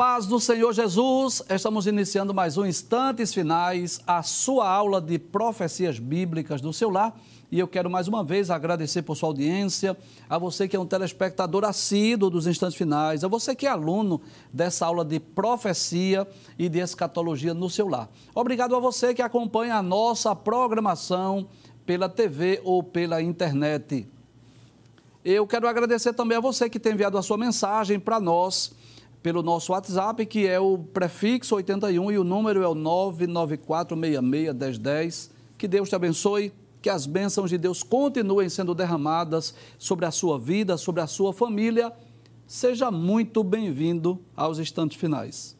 Paz do Senhor Jesus, estamos iniciando mais um Instantes Finais, a sua aula de profecias bíblicas do seu lar. E eu quero mais uma vez agradecer por sua audiência, a você que é um telespectador assíduo dos Instantes Finais, a você que é aluno dessa aula de profecia e de escatologia no seu lar. Obrigado a você que acompanha a nossa programação pela TV ou pela internet. Eu quero agradecer também a você que tem enviado a sua mensagem para nós pelo nosso WhatsApp, que é o prefixo 81 e o número é o 994661010. Que Deus te abençoe, que as bênçãos de Deus continuem sendo derramadas sobre a sua vida, sobre a sua família. Seja muito bem-vindo aos instantes finais.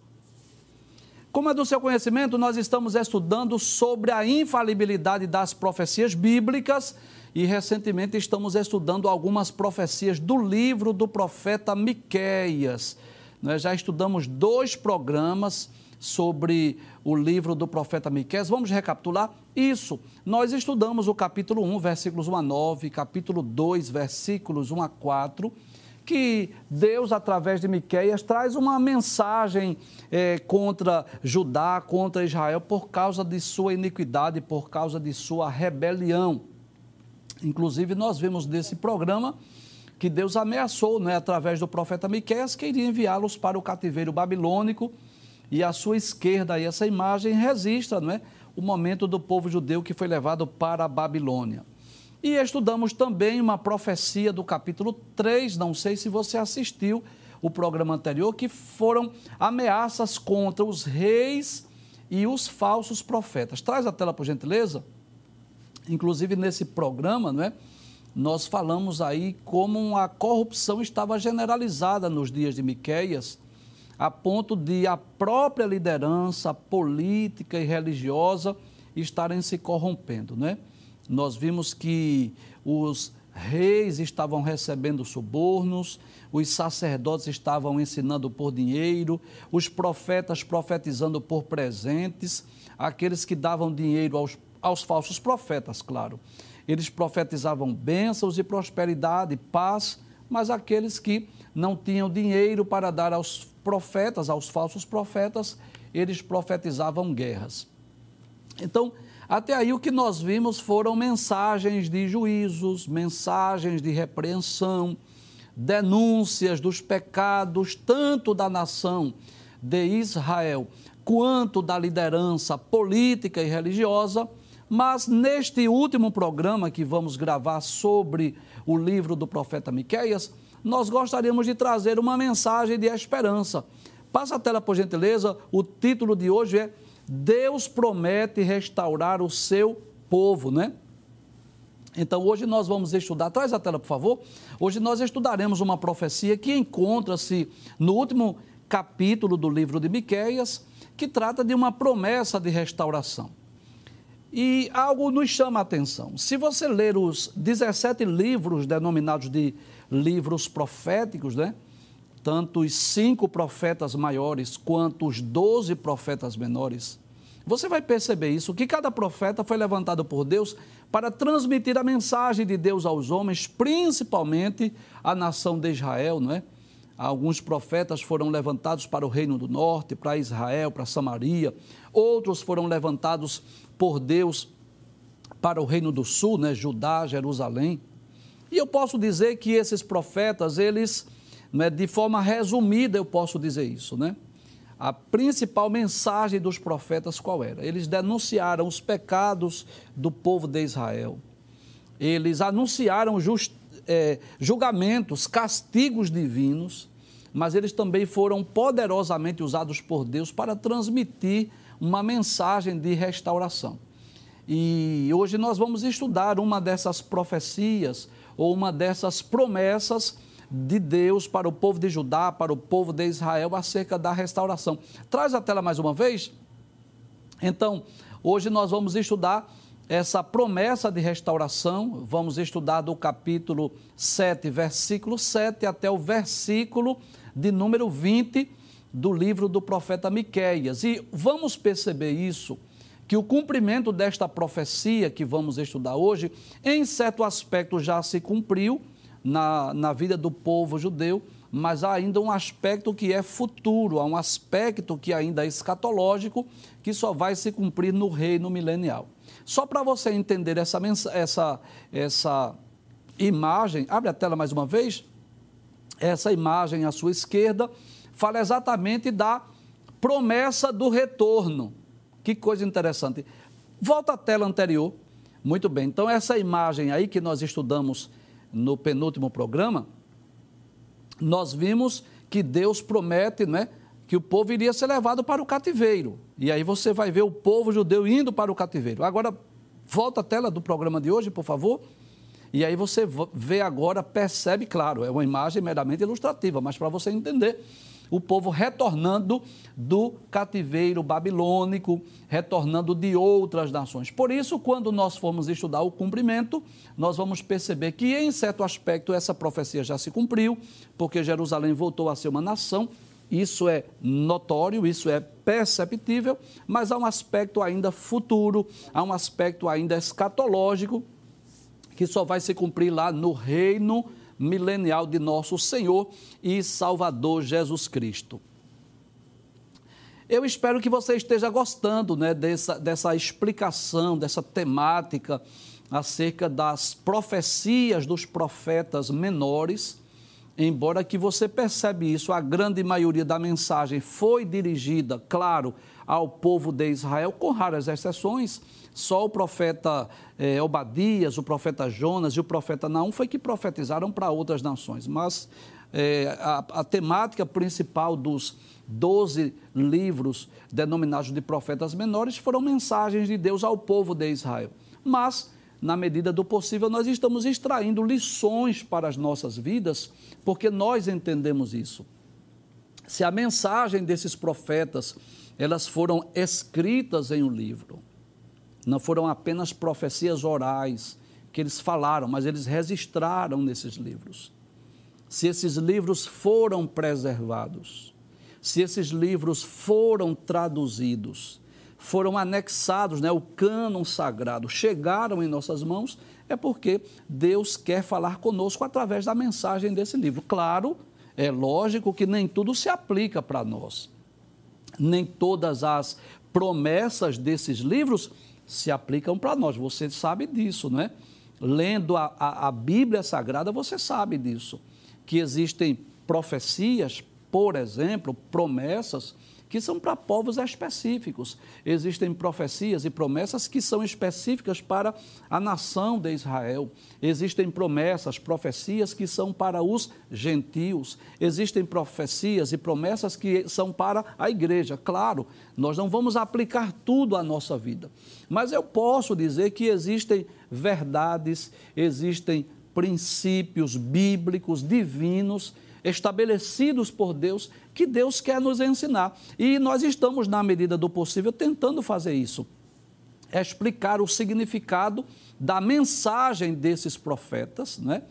Como é do seu conhecimento, nós estamos estudando sobre a infalibilidade das profecias bíblicas e recentemente estamos estudando algumas profecias do livro do profeta Miqueias. Nós já estudamos dois programas sobre o livro do profeta Miqueias. Vamos recapitular isso. Nós estudamos o capítulo 1, versículos 1 a 9, capítulo 2, versículos 1 a 4, que Deus, através de Miqueias, traz uma mensagem é, contra Judá, contra Israel, por causa de sua iniquidade, por causa de sua rebelião. Inclusive, nós vimos desse programa que Deus ameaçou, né, através do profeta Miqueias, que iria enviá-los para o cativeiro babilônico, e à sua esquerda aí essa imagem registra, né, o momento do povo judeu que foi levado para a Babilônia. E estudamos também uma profecia do capítulo 3, não sei se você assistiu o programa anterior, que foram ameaças contra os reis e os falsos profetas. Traz a tela, por gentileza. Inclusive, nesse programa, não é? Nós falamos aí como a corrupção estava generalizada nos dias de Miqueias, a ponto de a própria liderança política e religiosa estarem se corrompendo, né? Nós vimos que os reis estavam recebendo subornos, os sacerdotes estavam ensinando por dinheiro, os profetas profetizando por presentes, aqueles que davam dinheiro aos, aos falsos profetas, claro eles profetizavam bênçãos e prosperidade, paz, mas aqueles que não tinham dinheiro para dar aos profetas, aos falsos profetas, eles profetizavam guerras. Então, até aí o que nós vimos foram mensagens de juízos, mensagens de repreensão, denúncias dos pecados, tanto da nação de Israel quanto da liderança política e religiosa mas neste último programa que vamos gravar sobre o livro do profeta Miqueias, nós gostaríamos de trazer uma mensagem de esperança. Passa a tela, por gentileza. O título de hoje é Deus promete restaurar o seu povo, né? Então, hoje nós vamos estudar, traz a tela, por favor. Hoje nós estudaremos uma profecia que encontra-se no último capítulo do livro de Miqueias, que trata de uma promessa de restauração. E algo nos chama a atenção. Se você ler os 17 livros denominados de livros proféticos, né? tanto os cinco profetas maiores quanto os doze profetas menores, você vai perceber isso, que cada profeta foi levantado por Deus para transmitir a mensagem de Deus aos homens, principalmente à nação de Israel, não é? Alguns profetas foram levantados para o reino do norte, para Israel, para Samaria. Outros foram levantados por Deus para o reino do sul, né, Judá, Jerusalém. E eu posso dizer que esses profetas, eles, né, de forma resumida, eu posso dizer isso, né? A principal mensagem dos profetas qual era? Eles denunciaram os pecados do povo de Israel. Eles anunciaram just, é, julgamentos, castigos divinos, mas eles também foram poderosamente usados por Deus para transmitir uma mensagem de restauração. E hoje nós vamos estudar uma dessas profecias ou uma dessas promessas de Deus para o povo de Judá, para o povo de Israel acerca da restauração. Traz a tela mais uma vez. Então, hoje nós vamos estudar essa promessa de restauração. Vamos estudar do capítulo 7, versículo 7 até o versículo de número 20 do livro do profeta Miqueias. E vamos perceber isso, que o cumprimento desta profecia que vamos estudar hoje, em certo aspecto já se cumpriu na, na vida do povo judeu, mas há ainda um aspecto que é futuro, há um aspecto que ainda é escatológico, que só vai se cumprir no reino milenial. Só para você entender essa, essa, essa imagem, abre a tela mais uma vez. Essa imagem à sua esquerda fala exatamente da promessa do retorno. Que coisa interessante. Volta à tela anterior. Muito bem, então essa imagem aí que nós estudamos no penúltimo programa, nós vimos que Deus promete, né, que o povo iria ser levado para o cativeiro. E aí você vai ver o povo judeu indo para o cativeiro. Agora, volta a tela do programa de hoje, por favor. E aí você vê agora, percebe, claro, é uma imagem meramente ilustrativa, mas para você entender o povo retornando do cativeiro babilônico, retornando de outras nações. Por isso, quando nós formos estudar o cumprimento, nós vamos perceber que, em certo aspecto, essa profecia já se cumpriu, porque Jerusalém voltou a ser uma nação. Isso é notório, isso é perceptível, mas há um aspecto ainda futuro, há um aspecto ainda escatológico, que só vai se cumprir lá no reino milenial de nosso Senhor e Salvador Jesus Cristo. Eu espero que você esteja gostando né, dessa, dessa explicação, dessa temática acerca das profecias dos profetas menores, embora que você percebe isso, a grande maioria da mensagem foi dirigida, claro, ao povo de Israel, com raras exceções, só o profeta é, Obadias, o profeta Jonas e o profeta Naum foi que profetizaram para outras nações. Mas é, a, a temática principal dos doze livros denominados de profetas menores foram mensagens de Deus ao povo de Israel. Mas, na medida do possível, nós estamos extraindo lições para as nossas vidas, porque nós entendemos isso. Se a mensagem desses profetas, elas foram escritas em um livro, não foram apenas profecias orais que eles falaram, mas eles registraram nesses livros. Se esses livros foram preservados, se esses livros foram traduzidos, foram anexados, né, o cânon sagrado, chegaram em nossas mãos, é porque Deus quer falar conosco através da mensagem desse livro. Claro, é lógico que nem tudo se aplica para nós. Nem todas as promessas desses livros se aplicam para nós. Você sabe disso, não é? Lendo a, a, a Bíblia Sagrada, você sabe disso. Que existem profecias, por exemplo, promessas que são para povos específicos. Existem profecias e promessas que são específicas para a nação de Israel. Existem promessas, profecias que são para os gentios. Existem profecias e promessas que são para a igreja. Claro, nós não vamos aplicar tudo à nossa vida, mas eu posso dizer que existem verdades, existem princípios bíblicos, divinos estabelecidos por Deus que Deus quer nos ensinar. E nós estamos, na medida do possível, tentando fazer isso. É explicar o significado da mensagem desses profetas, né?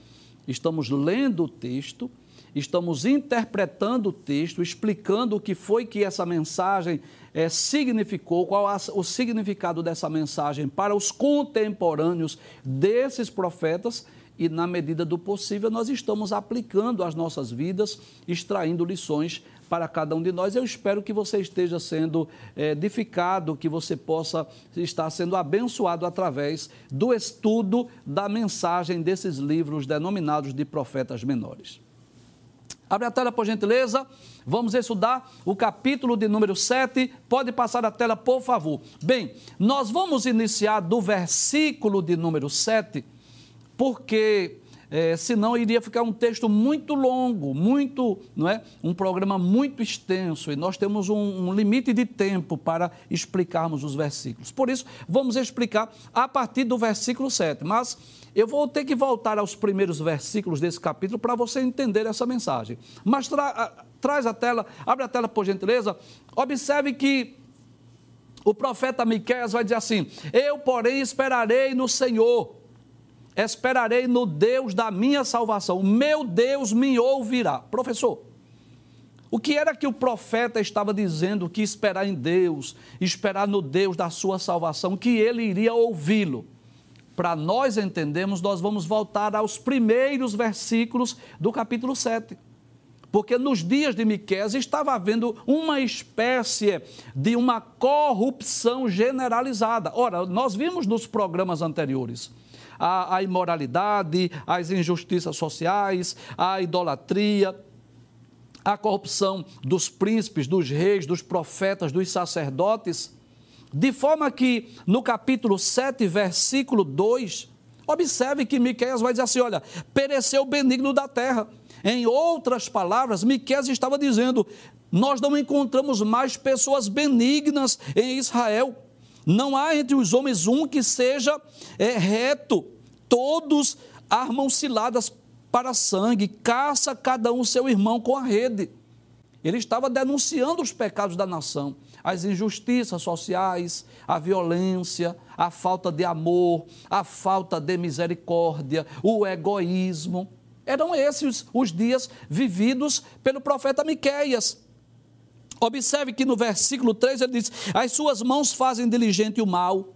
Estamos lendo o texto, estamos interpretando o texto, explicando o que foi que essa mensagem é, significou, qual a, o significado dessa mensagem para os contemporâneos desses profetas e, na medida do possível, nós estamos aplicando às nossas vidas, extraindo lições para cada um de nós. Eu espero que você esteja sendo é, edificado, que você possa estar sendo abençoado através do estudo da mensagem desses livros denominados de profetas menores. Abre a tela, por gentileza. Vamos estudar o capítulo de número 7. Pode passar a tela, por favor. Bem, nós vamos iniciar do versículo de número 7 porque é, senão iria ficar um texto muito longo, muito, não é? Um programa muito extenso e nós temos um, um, limite de tempo para explicarmos os versículos. Por isso, vamos explicar a partir do versículo 7. Mas eu vou ter que voltar aos primeiros versículos desse capítulo para você entender essa mensagem. Mas tra traz a tela, abre a tela por gentileza. Observe que o profeta Miqueias vai dizer assim: Eu, porém, esperarei no Senhor esperarei no Deus da minha salvação. Meu Deus me ouvirá. Professor, o que era que o profeta estava dizendo que esperar em Deus, esperar no Deus da sua salvação, que ele iria ouvi-lo? Para nós entendermos, nós vamos voltar aos primeiros versículos do capítulo 7. porque nos dias de Miqueias estava havendo uma espécie de uma corrupção generalizada. Ora, nós vimos nos programas anteriores a, a imoralidade, as injustiças sociais, a idolatria, a corrupção dos príncipes, dos reis, dos profetas, dos sacerdotes, de forma que no capítulo 7, versículo 2, observe que Miqueias vai dizer assim: olha, pereceu o benigno da terra. Em outras palavras, Miqueias estava dizendo: nós não encontramos mais pessoas benignas em Israel. Não há entre os homens um que seja é, reto. Todos armam ciladas para sangue, caça cada um seu irmão com a rede. Ele estava denunciando os pecados da nação, as injustiças sociais, a violência, a falta de amor, a falta de misericórdia, o egoísmo. Eram esses os dias vividos pelo profeta Miqueias. Observe que no versículo 3 ele diz: As suas mãos fazem diligente o mal,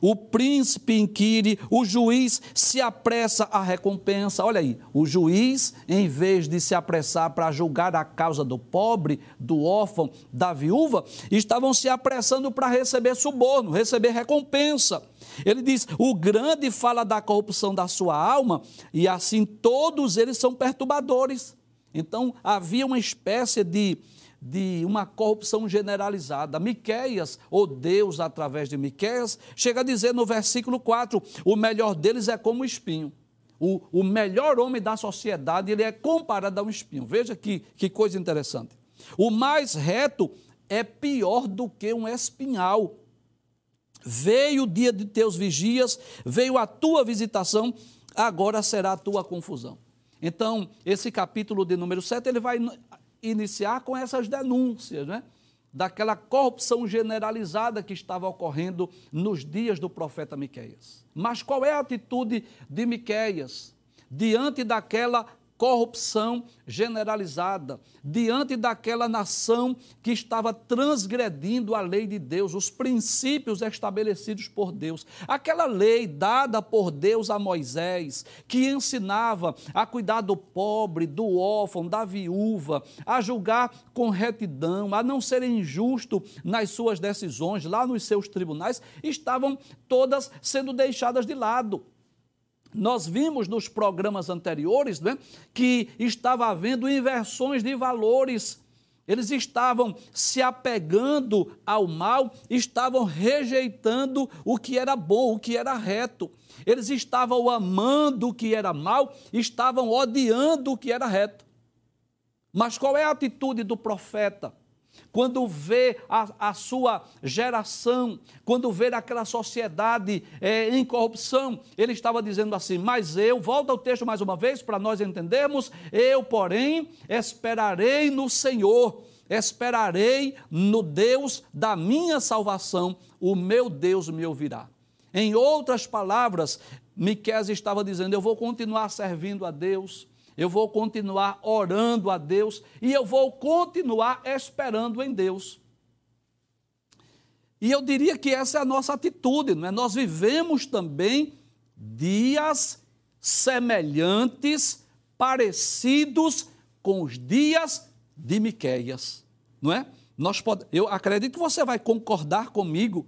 o príncipe inquire, o juiz se apressa à recompensa. Olha aí, o juiz, em vez de se apressar para julgar a causa do pobre, do órfão, da viúva, estavam se apressando para receber suborno, receber recompensa. Ele diz: o grande fala da corrupção da sua alma, e assim todos eles são perturbadores. Então havia uma espécie de de uma corrupção generalizada. Miqueias, ou Deus através de Miqueias, chega a dizer no versículo 4: o melhor deles é como espinho. O, o melhor homem da sociedade, ele é comparado a um espinho. Veja que, que coisa interessante. O mais reto é pior do que um espinhal. Veio o dia de teus vigias, veio a tua visitação, agora será a tua confusão. Então, esse capítulo de número 7, ele vai iniciar com essas denúncias, né? daquela corrupção generalizada que estava ocorrendo nos dias do profeta Miqueias. Mas qual é a atitude de Miqueias diante daquela corrupção generalizada, diante daquela nação que estava transgredindo a lei de Deus, os princípios estabelecidos por Deus. Aquela lei dada por Deus a Moisés, que ensinava a cuidar do pobre, do órfão, da viúva, a julgar com retidão, a não ser injusto nas suas decisões, lá nos seus tribunais, estavam todas sendo deixadas de lado. Nós vimos nos programas anteriores né, que estava havendo inversões de valores. Eles estavam se apegando ao mal, estavam rejeitando o que era bom, o que era reto. Eles estavam amando o que era mal, estavam odiando o que era reto. Mas qual é a atitude do profeta? Quando vê a, a sua geração, quando vê aquela sociedade é, em corrupção, ele estava dizendo assim: Mas eu, volta ao texto mais uma vez para nós entendermos, eu, porém, esperarei no Senhor, esperarei no Deus da minha salvação, o meu Deus me ouvirá. Em outras palavras, Miqués estava dizendo: Eu vou continuar servindo a Deus, eu vou continuar orando a Deus e eu vou continuar esperando em Deus. E eu diria que essa é a nossa atitude, não é? Nós vivemos também dias semelhantes, parecidos com os dias de Miqueias, não é? Nós pode, eu acredito que você vai concordar comigo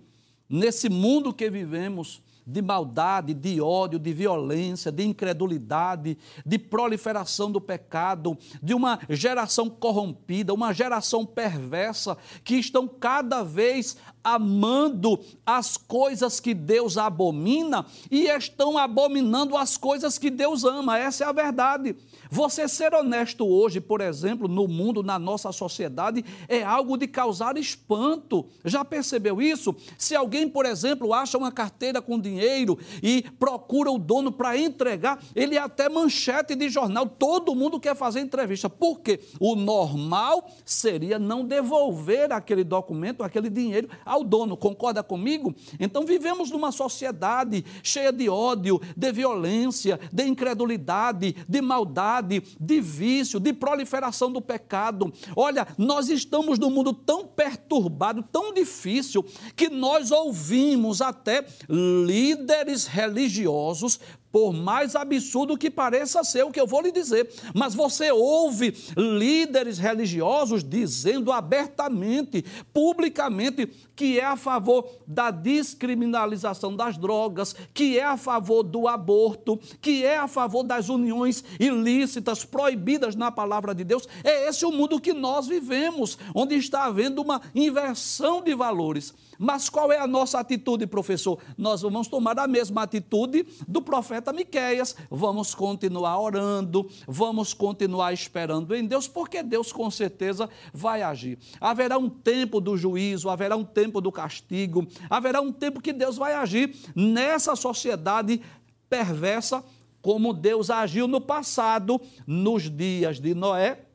nesse mundo que vivemos de maldade, de ódio, de violência, de incredulidade, de proliferação do pecado, de uma geração corrompida, uma geração perversa, que estão cada vez amando as coisas que Deus abomina e estão abominando as coisas que Deus ama. Essa é a verdade. Você ser honesto hoje, por exemplo, no mundo, na nossa sociedade, é algo de causar espanto. Já percebeu isso? Se alguém, por exemplo, acha uma carteira com dinheiro e procura o dono para entregar, ele é até manchete de jornal. Todo mundo quer fazer entrevista. Por quê? O normal seria não devolver aquele documento, aquele dinheiro ao dono. Concorda comigo? Então vivemos numa sociedade cheia de ódio, de violência, de incredulidade, de maldade de vício, de proliferação do pecado. Olha, nós estamos num mundo tão perturbado, tão difícil, que nós ouvimos até líderes religiosos por mais absurdo que pareça ser o que eu vou lhe dizer. Mas você ouve líderes religiosos dizendo abertamente, publicamente, que é a favor da descriminalização das drogas, que é a favor do aborto, que é a favor das uniões ilícitas proibidas na palavra de Deus. É esse o mundo que nós vivemos, onde está havendo uma inversão de valores. Mas qual é a nossa atitude, professor? Nós vamos tomar a mesma atitude do profeta Miqueias. Vamos continuar orando, vamos continuar esperando em Deus, porque Deus com certeza vai agir. Haverá um tempo do juízo, haverá um tempo do castigo, haverá um tempo que Deus vai agir nessa sociedade perversa, como Deus agiu no passado, nos dias de Noé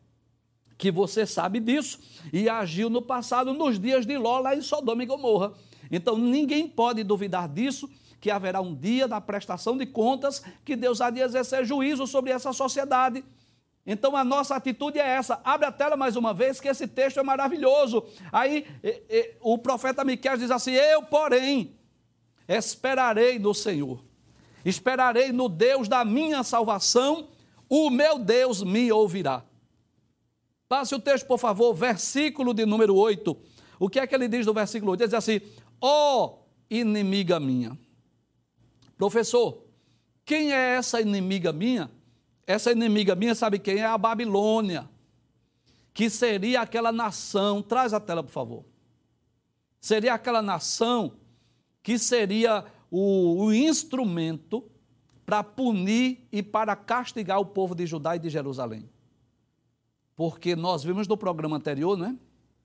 que você sabe disso, e agiu no passado nos dias de Ló, lá em Sodoma e Gomorra. Então ninguém pode duvidar disso, que haverá um dia da prestação de contas, que Deus há de exercer juízo sobre essa sociedade. Então a nossa atitude é essa. Abre a tela mais uma vez, que esse texto é maravilhoso. Aí e, e, o profeta Miquel diz assim: Eu, porém, esperarei no Senhor, esperarei no Deus da minha salvação, o meu Deus me ouvirá. Passe o texto, por favor, versículo de número 8. O que é que ele diz no versículo 8? Ele diz assim: Ó oh, inimiga minha. Professor, quem é essa inimiga minha? Essa inimiga minha, sabe quem é? A Babilônia, que seria aquela nação. Traz a tela, por favor. Seria aquela nação que seria o, o instrumento para punir e para castigar o povo de Judá e de Jerusalém. Porque nós vimos no programa anterior, né?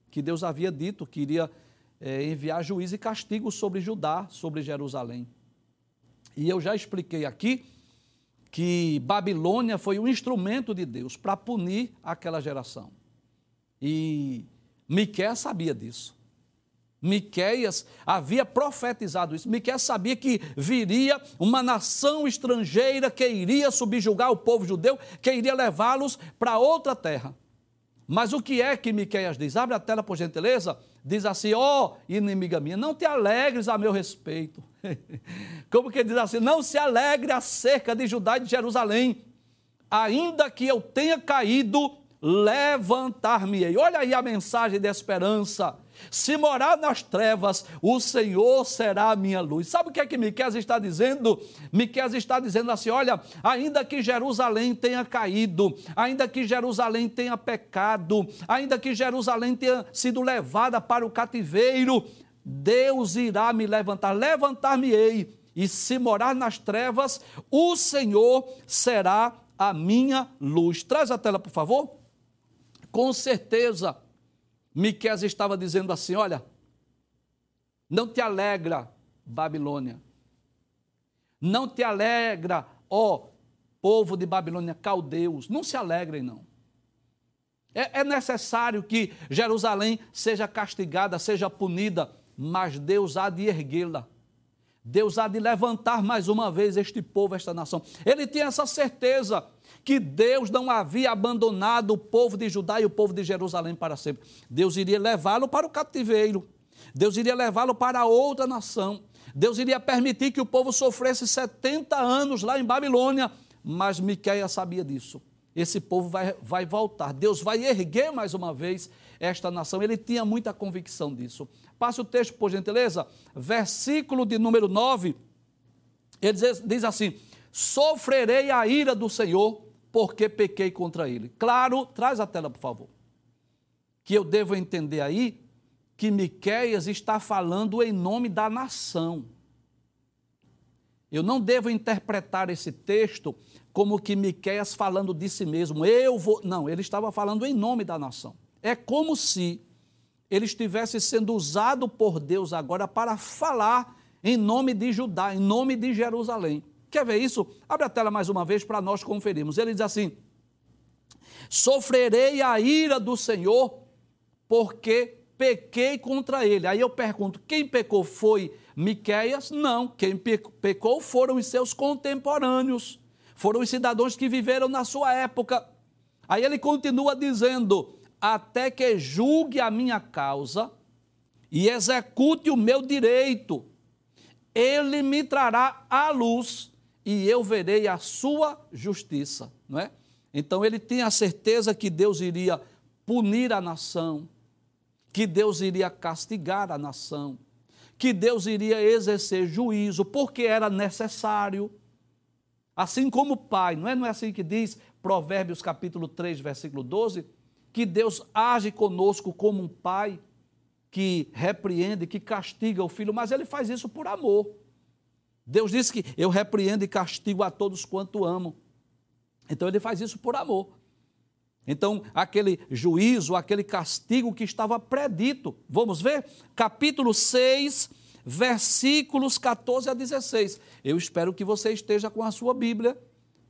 Que Deus havia dito que iria é, enviar juízo e castigo sobre Judá, sobre Jerusalém. E eu já expliquei aqui que Babilônia foi um instrumento de Deus para punir aquela geração. E Miquel sabia disso. Miqueias havia profetizado isso. Miqueias sabia que viria uma nação estrangeira que iria subjugar o povo judeu, que iria levá-los para outra terra. Mas o que é que Miqueias diz? Abre a tela, por gentileza. Diz assim: Ó oh, inimiga minha, não te alegres a meu respeito. Como que diz assim? Não se alegre acerca de Judá e de Jerusalém, ainda que eu tenha caído, levantar-me-ei. Olha aí a mensagem de esperança. Se morar nas trevas, o Senhor será a minha luz. Sabe o que é que Miqueias está dizendo? Miqueias está dizendo assim: olha, ainda que Jerusalém tenha caído, ainda que Jerusalém tenha pecado, ainda que Jerusalém tenha sido levada para o cativeiro, Deus irá me levantar, levantar-me-ei. E se morar nas trevas, o Senhor será a minha luz. Traz a tela, por favor. Com certeza, Miqueias estava dizendo assim: olha, não te alegra, Babilônia. Não te alegra, ó povo de Babilônia, caldeus. Não se alegrem, não. É, é necessário que Jerusalém seja castigada, seja punida, mas Deus há de erguê-la. Deus há de levantar mais uma vez este povo, esta nação. Ele tinha essa certeza que Deus não havia abandonado o povo de Judá e o povo de Jerusalém para sempre. Deus iria levá-lo para o cativeiro. Deus iria levá-lo para outra nação. Deus iria permitir que o povo sofresse 70 anos lá em Babilônia, mas Miqueias sabia disso. Esse povo vai, vai voltar. Deus vai erguer mais uma vez esta nação. Ele tinha muita convicção disso. Passe o texto, por gentileza. Versículo de número 9. Ele diz, diz assim: Sofrerei a ira do Senhor porque pequei contra ele. Claro, traz a tela, por favor. Que eu devo entender aí que Miqueias está falando em nome da nação. Eu não devo interpretar esse texto como que Miqueias falando de si mesmo. Eu vou, não, ele estava falando em nome da nação. É como se ele estivesse sendo usado por Deus agora para falar em nome de Judá, em nome de Jerusalém. Quer ver isso? Abre a tela mais uma vez para nós conferirmos. Ele diz assim: Sofrerei a ira do Senhor, porque pequei contra ele. Aí eu pergunto: quem pecou foi Miqueias? Não, quem pecou foram os seus contemporâneos, foram os cidadãos que viveram na sua época. Aí ele continua dizendo: até que julgue a minha causa e execute o meu direito, ele me trará à luz e eu verei a sua justiça, não é? Então ele tinha a certeza que Deus iria punir a nação, que Deus iria castigar a nação, que Deus iria exercer juízo, porque era necessário. Assim como o Pai, não é, não é assim que diz Provérbios capítulo 3, versículo 12? Que Deus age conosco como um pai que repreende, que castiga o filho, mas ele faz isso por amor. Deus disse que eu repreendo e castigo a todos quanto amo. Então ele faz isso por amor. Então, aquele juízo, aquele castigo que estava predito. Vamos ver? Capítulo 6, versículos 14 a 16. Eu espero que você esteja com a sua Bíblia,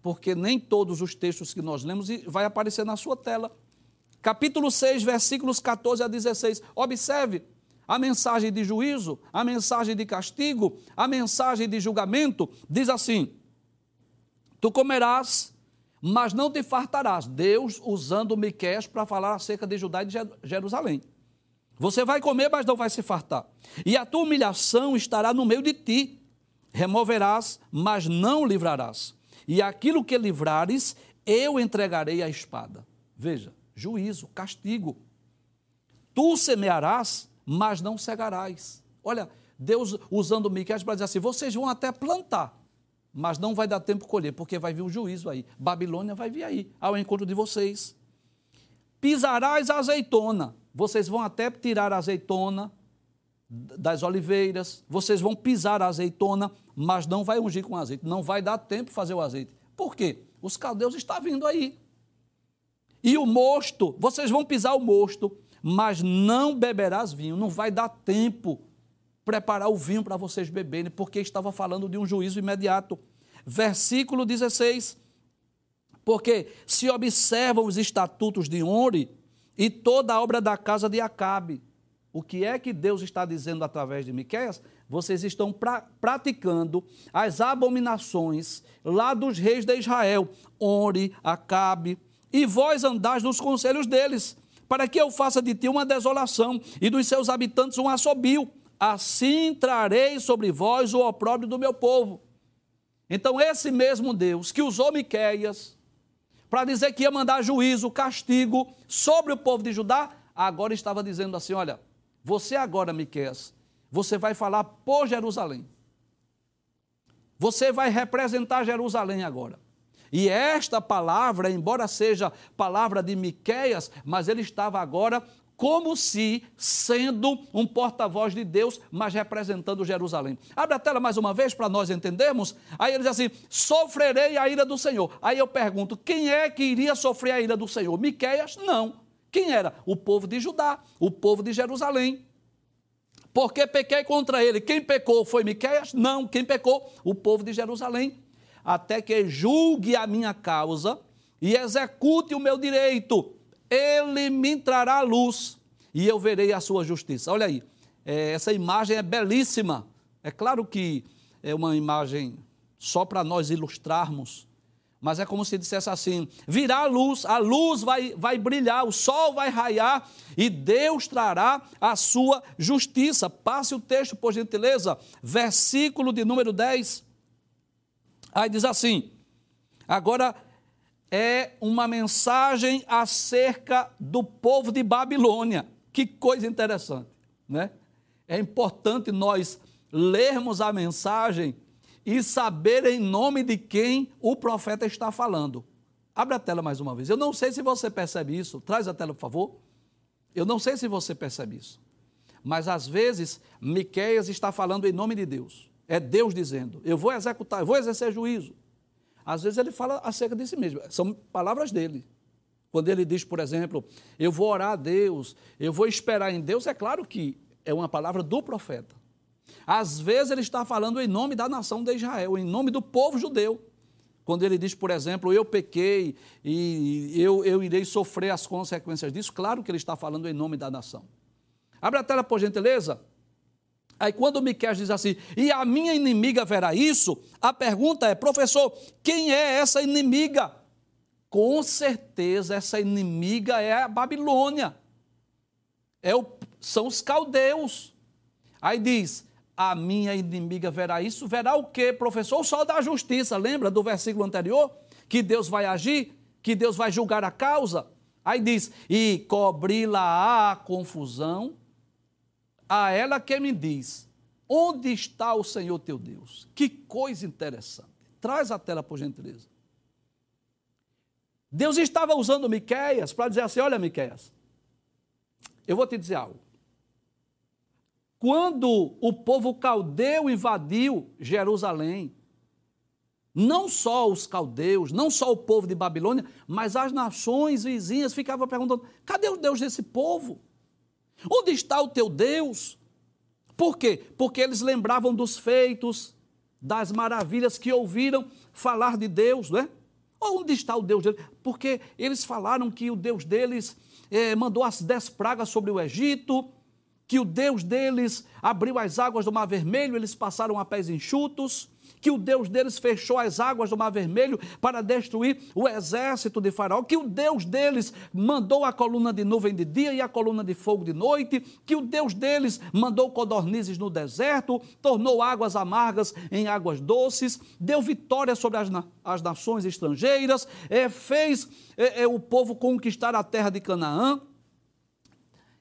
porque nem todos os textos que nós lemos vai aparecer na sua tela. Capítulo 6, versículos 14 a 16. Observe a mensagem de juízo, a mensagem de castigo, a mensagem de julgamento, diz assim: Tu comerás, mas não te fartarás. Deus usando Miqués para falar acerca de Judá e de Jerusalém. Você vai comer, mas não vai se fartar. E a tua humilhação estará no meio de ti. Removerás, mas não livrarás. E aquilo que livrares, eu entregarei à espada. Veja, juízo, castigo. Tu semearás, mas não cegarás. Olha, Deus usando Miqueias para dizer assim: vocês vão até plantar, mas não vai dar tempo colher, porque vai vir um juízo aí. Babilônia vai vir aí, ao encontro de vocês. Pisarás a azeitona, vocês vão até tirar a azeitona das oliveiras, vocês vão pisar a azeitona, mas não vai ungir com azeite, não vai dar tempo fazer o azeite. Por quê? Os caldeus estão vindo aí. E o mosto, vocês vão pisar o mosto, mas não beberás vinho, não vai dar tempo preparar o vinho para vocês beberem, porque estava falando de um juízo imediato. Versículo 16. Porque se observam os estatutos de Onre e toda a obra da casa de Acabe, o que é que Deus está dizendo através de Miqueias? Vocês estão pra, praticando as abominações lá dos reis de Israel, Onre, Acabe, e vós andais nos conselhos deles para que eu faça de ti uma desolação e dos seus habitantes um assobio. Assim trarei sobre vós o opróbrio do meu povo. Então, esse mesmo Deus que usou Miqueias para dizer que ia mandar juízo, castigo sobre o povo de Judá, agora estava dizendo assim: olha, você agora, Miqueias, você vai falar por Jerusalém. Você vai representar Jerusalém agora. E esta palavra, embora seja palavra de Miqueias, mas ele estava agora como se sendo um porta-voz de Deus, mas representando Jerusalém. Abre a tela mais uma vez para nós entendermos. Aí ele diz assim: sofrerei a ira do Senhor. Aí eu pergunto: quem é que iria sofrer a ira do Senhor? Miqueias? Não. Quem era? O povo de Judá, o povo de Jerusalém. Porque pequei contra ele. Quem pecou foi Miqueias? Não. Quem pecou? O povo de Jerusalém até que julgue a minha causa e execute o meu direito. Ele me trará luz e eu verei a sua justiça. Olha aí, é, essa imagem é belíssima. É claro que é uma imagem só para nós ilustrarmos, mas é como se dissesse assim: virá a luz, a luz vai, vai brilhar, o sol vai raiar e Deus trará a sua justiça. Passe o texto, por gentileza, versículo de número 10. Aí diz assim: agora é uma mensagem acerca do povo de Babilônia. Que coisa interessante, né? É importante nós lermos a mensagem e saber em nome de quem o profeta está falando. Abre a tela mais uma vez. Eu não sei se você percebe isso. Traz a tela, por favor. Eu não sei se você percebe isso. Mas às vezes Miqueias está falando em nome de Deus. É Deus dizendo: Eu vou executar, eu vou exercer juízo. Às vezes ele fala acerca de si mesmo, são palavras dele. Quando ele diz, por exemplo, eu vou orar a Deus, eu vou esperar em Deus, é claro que é uma palavra do profeta. Às vezes ele está falando em nome da nação de Israel, em nome do povo judeu. Quando ele diz, por exemplo, eu pequei e eu, eu irei sofrer as consequências disso, claro que ele está falando em nome da nação. Abre a tela, por gentileza. Aí quando Miquel diz assim, e a minha inimiga verá isso, a pergunta é, professor, quem é essa inimiga? Com certeza essa inimiga é a Babilônia. É o, são os caldeus. Aí diz, a minha inimiga verá isso. Verá o quê, professor? O sol da justiça. Lembra do versículo anterior? Que Deus vai agir, que Deus vai julgar a causa. Aí diz: E cobri-la a confusão, a ela que me diz: Onde está o Senhor teu Deus? Que coisa interessante. Traz a tela, por gentileza. Deus estava usando Miqueias para dizer assim: olha, Miqueias, eu vou te dizer algo. Quando o povo caldeu invadiu Jerusalém, não só os caldeus, não só o povo de Babilônia, mas as nações vizinhas ficavam perguntando: cadê o Deus desse povo? Onde está o teu Deus? Por quê? Porque eles lembravam dos feitos, das maravilhas que ouviram falar de Deus, não é? Onde está o Deus deles? Porque eles falaram que o Deus deles eh, mandou as dez pragas sobre o Egito, que o Deus deles abriu as águas do Mar Vermelho, eles passaram a pés enxutos que o Deus deles fechou as águas do Mar Vermelho para destruir o exército de Faraó, que o Deus deles mandou a coluna de nuvem de dia e a coluna de fogo de noite, que o Deus deles mandou codornizes no deserto, tornou águas amargas em águas doces, deu vitória sobre as, as nações estrangeiras, é, fez é, é, o povo conquistar a terra de Canaã.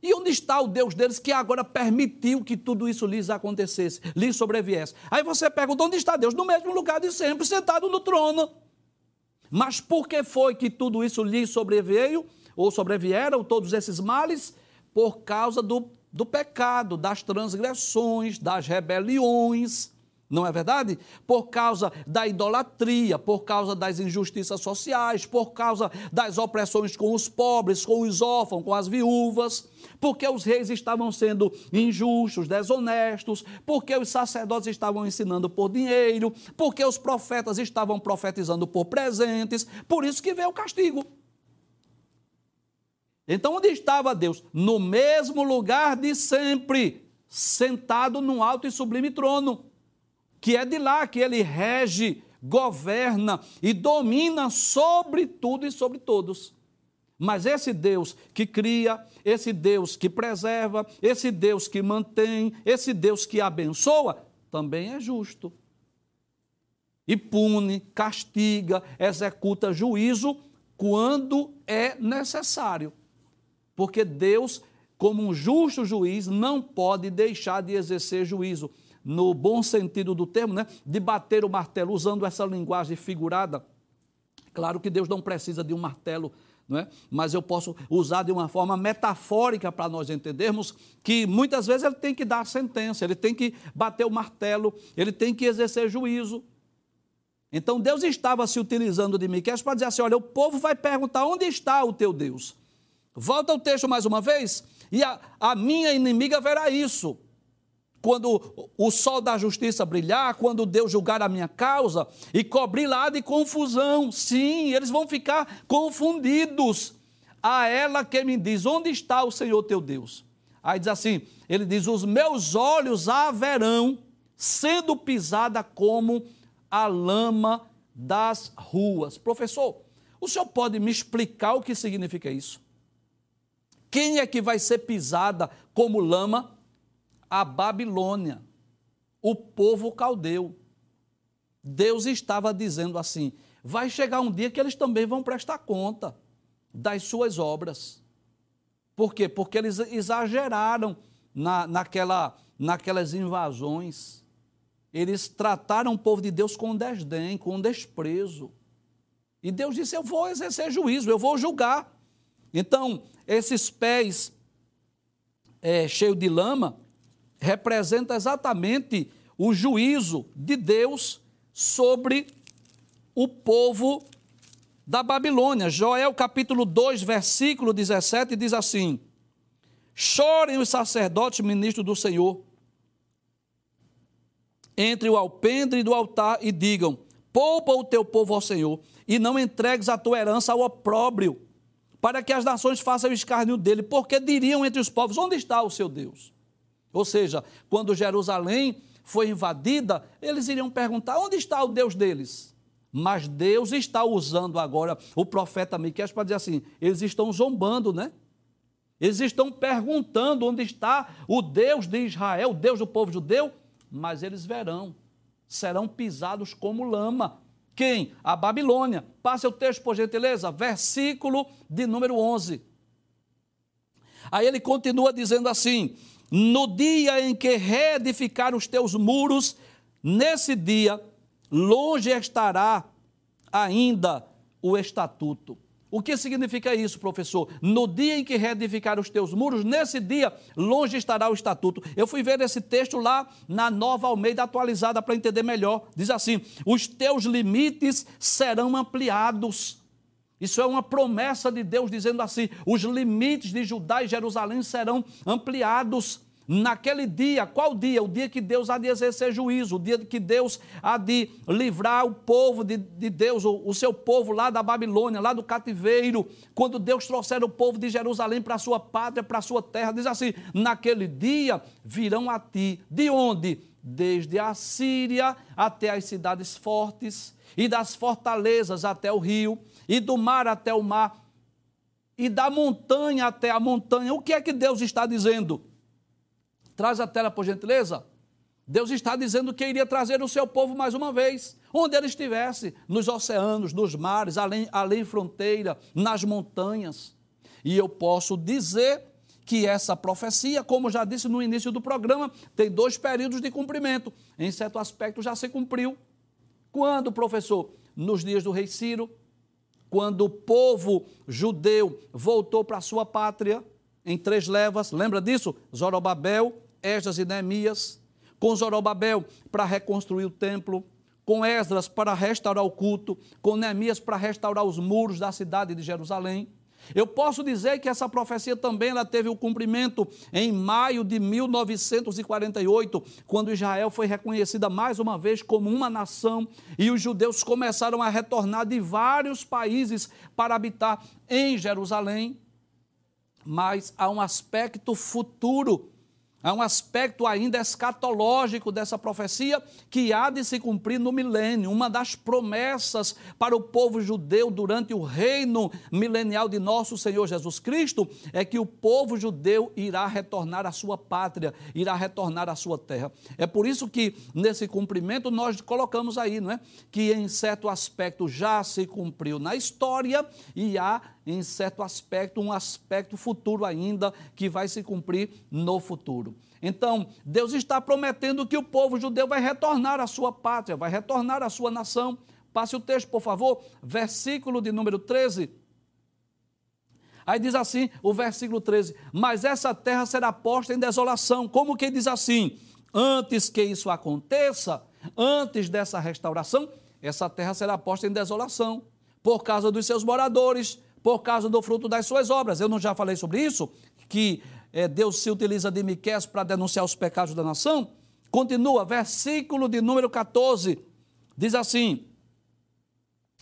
E onde está o Deus deles que agora permitiu que tudo isso lhes acontecesse, lhes sobreviesse? Aí você pergunta: onde está Deus? No mesmo lugar de sempre, sentado no trono. Mas por que foi que tudo isso lhes sobreveio, ou sobrevieram todos esses males? Por causa do, do pecado, das transgressões, das rebeliões não é verdade? Por causa da idolatria, por causa das injustiças sociais, por causa das opressões com os pobres, com os órfãos, com as viúvas, porque os reis estavam sendo injustos, desonestos, porque os sacerdotes estavam ensinando por dinheiro, porque os profetas estavam profetizando por presentes, por isso que veio o castigo. Então, onde estava Deus? No mesmo lugar de sempre, sentado num alto e sublime trono que é de lá que ele rege, governa e domina sobre tudo e sobre todos. Mas esse Deus que cria, esse Deus que preserva, esse Deus que mantém, esse Deus que abençoa, também é justo. E pune, castiga, executa juízo quando é necessário. Porque Deus, como um justo juiz, não pode deixar de exercer juízo no bom sentido do termo, né, de bater o martelo, usando essa linguagem figurada. Claro que Deus não precisa de um martelo, é? mas eu posso usar de uma forma metafórica para nós entendermos que muitas vezes ele tem que dar a sentença, ele tem que bater o martelo, ele tem que exercer juízo. Então Deus estava se utilizando de Miquel para dizer assim: olha, o povo vai perguntar onde está o teu Deus. Volta ao texto mais uma vez, e a, a minha inimiga verá isso quando o sol da justiça brilhar, quando Deus julgar a minha causa e cobrir lá de confusão. Sim, eles vão ficar confundidos. A ela que me diz: Onde está o Senhor teu Deus? Aí diz assim: Ele diz: Os meus olhos a verão, sendo pisada como a lama das ruas. Professor, o senhor pode me explicar o que significa isso? Quem é que vai ser pisada como lama? A Babilônia, o povo caldeu. Deus estava dizendo assim: vai chegar um dia que eles também vão prestar conta das suas obras. Por quê? Porque eles exageraram na, naquela, naquelas invasões. Eles trataram o povo de Deus com desdém, com desprezo. E Deus disse: Eu vou exercer juízo, eu vou julgar. Então, esses pés é, cheios de lama, representa exatamente o juízo de Deus sobre o povo da Babilônia. Joel capítulo 2, versículo 17 diz assim: Chorem os sacerdotes ministros do Senhor entre o alpendre do altar e digam: Poupa o teu povo ao Senhor, e não entregues a tua herança ao opróbrio, para que as nações façam o escárnio dele, porque diriam entre os povos: Onde está o seu Deus? Ou seja, quando Jerusalém foi invadida, eles iriam perguntar: onde está o Deus deles? Mas Deus está usando agora o profeta Miqueias para dizer assim: eles estão zombando, né? Eles estão perguntando onde está o Deus de Israel, o Deus do povo judeu, mas eles verão, serão pisados como lama. Quem? A Babilônia. Passe o texto, por gentileza, versículo de número 11. Aí ele continua dizendo assim: No dia em que reedificar os teus muros, nesse dia, longe estará ainda o estatuto. O que significa isso, professor? No dia em que reedificar os teus muros, nesse dia, longe estará o estatuto. Eu fui ver esse texto lá na nova Almeida atualizada para entender melhor. Diz assim: os teus limites serão ampliados. Isso é uma promessa de Deus dizendo assim: os limites de Judá e Jerusalém serão ampliados. Naquele dia, qual dia? O dia que Deus há de exercer juízo, o dia que Deus há de livrar o povo de, de Deus, o, o, seu povo lá da Babilônia, lá do cativeiro, quando Deus trouxer o povo de Jerusalém para a sua pátria, para a sua terra, diz assim: naquele dia virão a ti, de onde? Desde a Síria até as cidades fortes, e das fortalezas até o rio, e do mar até o mar, e da montanha até a montanha. O que é que Deus está dizendo? Traz a tela, por gentileza. Deus está dizendo que iria trazer o seu povo mais uma vez, onde ele estivesse, nos oceanos, nos mares, além, além fronteira, nas montanhas. E eu posso dizer que essa profecia, como já disse no início do programa, tem dois períodos de cumprimento. Em certo aspecto já se cumpriu. Quando, professor? Nos dias do rei Ciro, quando o povo judeu voltou para a sua pátria, em três levas, lembra disso? Zorobabel, Esdras e Neemias, com Zorobabel para reconstruir o templo, com Esdras para restaurar o culto, com Neemias para restaurar os muros da cidade de Jerusalém. Eu posso dizer que essa profecia também ela teve o cumprimento em maio de 1948, quando Israel foi reconhecida mais uma vez como uma nação e os judeus começaram a retornar de vários países para habitar em Jerusalém mas há um aspecto futuro Há um aspecto ainda escatológico dessa profecia que há de se cumprir no milênio. Uma das promessas para o povo judeu durante o reino milenial de nosso Senhor Jesus Cristo é que o povo judeu irá retornar à sua pátria, irá retornar à sua terra. É por isso que nesse cumprimento nós colocamos aí, não é? Que em certo aspecto já se cumpriu na história e há em certo aspecto, um aspecto futuro ainda que vai se cumprir no futuro. Então, Deus está prometendo que o povo judeu vai retornar à sua pátria, vai retornar à sua nação. Passe o texto, por favor, versículo de número 13. Aí diz assim, o versículo 13: Mas essa terra será posta em desolação. Como que diz assim? Antes que isso aconteça, antes dessa restauração, essa terra será posta em desolação, por causa dos seus moradores, por causa do fruto das suas obras. Eu não já falei sobre isso? Que é, Deus se utiliza de Miqués para denunciar os pecados da nação? Continua, versículo de número 14, diz assim: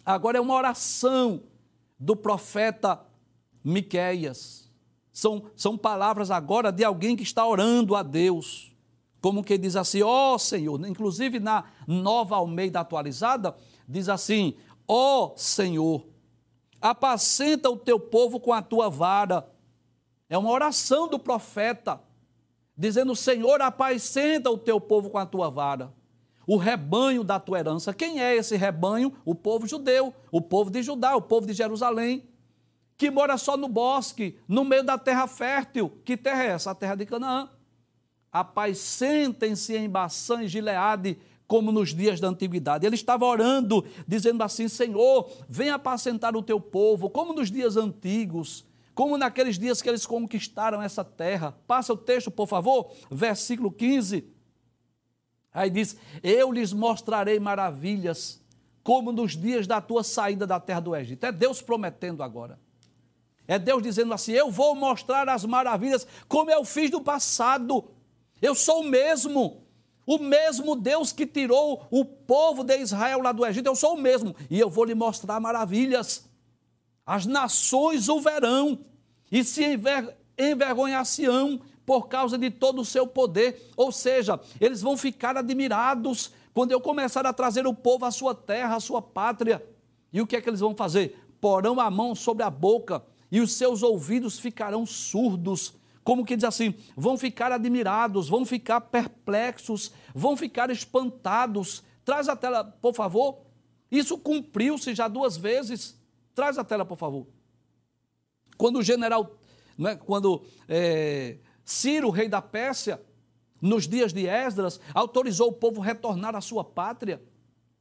agora é uma oração do profeta Miquéias. São, são palavras agora de alguém que está orando a Deus. Como que diz assim, ó oh, Senhor, inclusive na nova Almeida atualizada, diz assim: ó oh, Senhor, apacenta o teu povo com a tua vara. É uma oração do profeta, dizendo: Senhor, apacenta o teu povo com a tua vara. O rebanho da tua herança. Quem é esse rebanho? O povo judeu, o povo de Judá, o povo de Jerusalém, que mora só no bosque, no meio da terra fértil. Que terra é essa? A terra de Canaã. Apacentem-se em Baçã e Gileade como nos dias da antiguidade. Ele estava orando, dizendo assim: Senhor, venha apacentar o teu povo, como nos dias antigos, como naqueles dias que eles conquistaram essa terra. Passa o texto, por favor, versículo 15. Aí diz: Eu lhes mostrarei maravilhas, como nos dias da tua saída da terra do Egito. É Deus prometendo agora. É Deus dizendo assim: Eu vou mostrar as maravilhas, como eu fiz no passado. Eu sou o mesmo. O mesmo Deus que tirou o povo de Israel lá do Egito, eu sou o mesmo. E eu vou lhe mostrar maravilhas. As nações o verão e se enver envergonhar-se-ão por causa de todo o seu poder. Ou seja, eles vão ficar admirados quando eu começar a trazer o povo à sua terra, à sua pátria. E o que é que eles vão fazer? Porão a mão sobre a boca e os seus ouvidos ficarão surdos como que diz assim, vão ficar admirados, vão ficar perplexos, vão ficar espantados. Traz a tela, por favor. Isso cumpriu-se já duas vezes. Traz a tela, por favor. Quando o general, né, quando é, Ciro, rei da Pérsia, nos dias de Esdras, autorizou o povo retornar à sua pátria.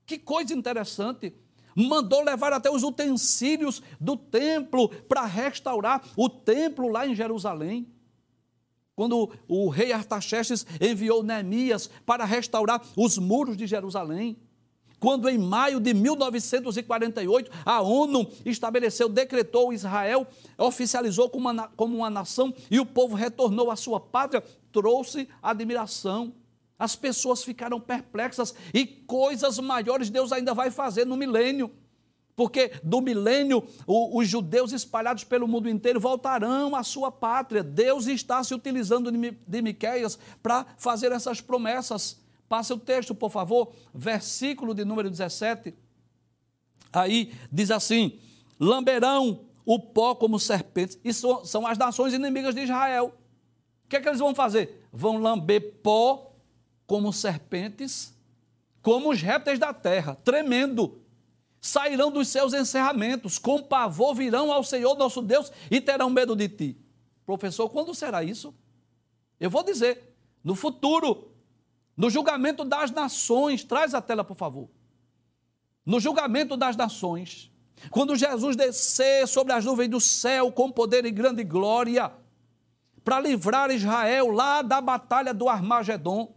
Que coisa interessante! Mandou levar até os utensílios do templo para restaurar o templo lá em Jerusalém. Quando o rei Artaxerxes enviou Neemias para restaurar os muros de Jerusalém quando em maio de 1948 a ONU estabeleceu, decretou Israel, oficializou como uma, como uma nação e o povo retornou à sua pátria, trouxe admiração. As pessoas ficaram perplexas e coisas maiores Deus ainda vai fazer no milênio. Porque do milênio, o, os judeus espalhados pelo mundo inteiro voltarão à sua pátria. Deus está se utilizando de, Miqueias para fazer essas promessas. Passa o texto, por favor, versículo de número 17. Aí diz assim: lamberão o pó como serpentes. Isso são as nações inimigas de Israel. O que é que eles vão fazer? Vão lamber pó como serpentes, como os répteis da terra, tremendo. Sairão dos seus encerramentos, com pavor virão ao Senhor nosso Deus e terão medo de ti. Professor, quando será isso? Eu vou dizer, no futuro, no julgamento das nações, traz a tela, por favor. No julgamento das nações, quando Jesus descer sobre as nuvens do céu com poder e grande glória, para livrar Israel lá da batalha do Armagedon,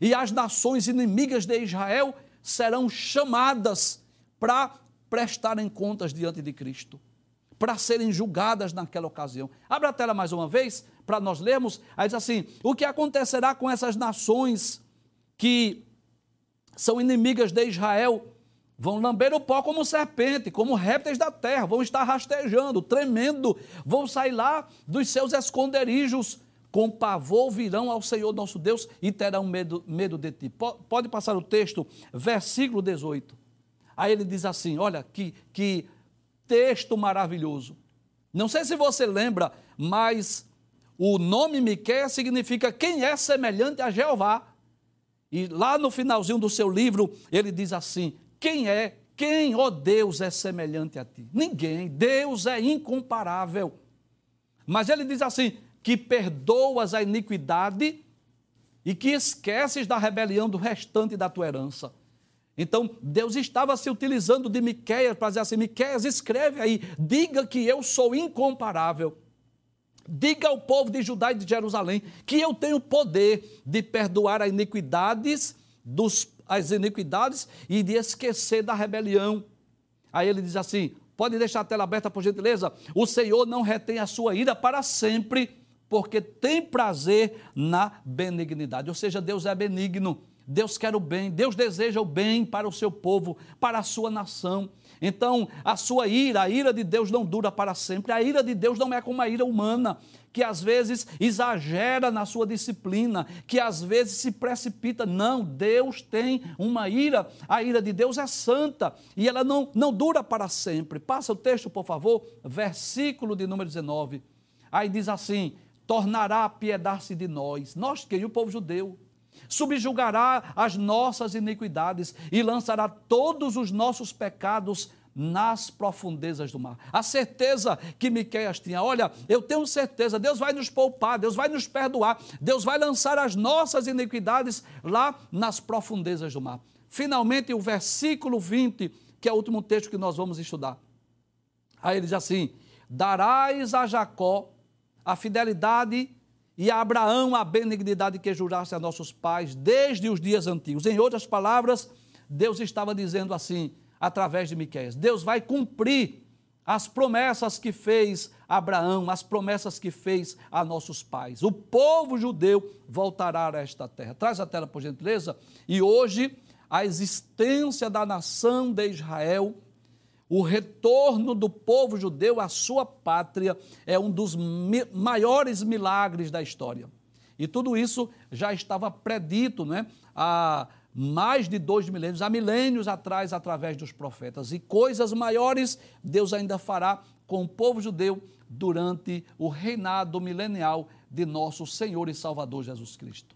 e as nações inimigas de Israel serão chamadas para prestarem contas diante de Cristo, para serem julgadas naquela ocasião. Abra a tela mais uma vez para nós lermos, aí diz assim: o que acontecerá com essas nações que são inimigas de Israel? Vão lamber o pó como serpente, como répteis da terra, vão estar rastejando, tremendo, vão sair lá dos seus esconderijos, com pavor virão ao Senhor nosso Deus e terão medo, medo de ti. Pode passar o texto, versículo 18. Aí ele diz assim: olha que, que texto maravilhoso. Não sei se você lembra, mas o nome Miqueias significa quem é semelhante a Jeová. E lá no finalzinho do seu livro, ele diz assim: quem é, quem, ó oh Deus, é semelhante a ti? Ninguém. Deus é incomparável. Mas ele diz assim: que perdoas a iniquidade e que esqueces da rebelião do restante da tua herança. Então, Deus estava se utilizando de Miqueias para dizer assim: Miqueias, escreve aí, diga que eu sou incomparável. Diga ao povo de Judá e de Jerusalém que eu tenho poder de perdoar as iniquidades, dos, as iniquidades e de esquecer da rebelião. Aí ele diz assim: pode deixar a tela aberta, por gentileza? O Senhor não retém a sua ira para sempre, porque tem prazer na benignidade. Ou seja, Deus é benigno. Deus quer o bem, Deus deseja o bem para o seu povo, para a sua nação. Então, a sua ira, a ira de Deus não dura para sempre. A ira de Deus não é como a ira humana, que às vezes exagera na sua disciplina, que às vezes se precipita. Não, Deus tem uma ira. A ira de Deus é santa e ela não, não dura para sempre. Passa o texto, por favor, versículo de número 19. Aí diz assim: tornará a piedade-se de nós. Nós, quem? O povo judeu subjugará as nossas iniquidades e lançará todos os nossos pecados nas profundezas do mar. A certeza que Miqueias tinha, olha, eu tenho certeza, Deus vai nos poupar, Deus vai nos perdoar, Deus vai lançar as nossas iniquidades lá nas profundezas do mar. Finalmente, o versículo 20, que é o último texto que nós vamos estudar. Aí ele diz assim: Darás a Jacó a fidelidade e a Abraão a benignidade que jurasse a nossos pais desde os dias antigos. Em outras palavras, Deus estava dizendo assim, através de Miqueias: Deus vai cumprir as promessas que fez Abraão, as promessas que fez a nossos pais. O povo judeu voltará a esta terra. Traz a tela, por gentileza. E hoje, a existência da nação de Israel o retorno do povo judeu à sua pátria é um dos maiores milagres da história. E tudo isso já estava predito né, há mais de dois milênios, há milênios atrás, através dos profetas. E coisas maiores Deus ainda fará com o povo judeu durante o reinado milenial de nosso Senhor e Salvador Jesus Cristo.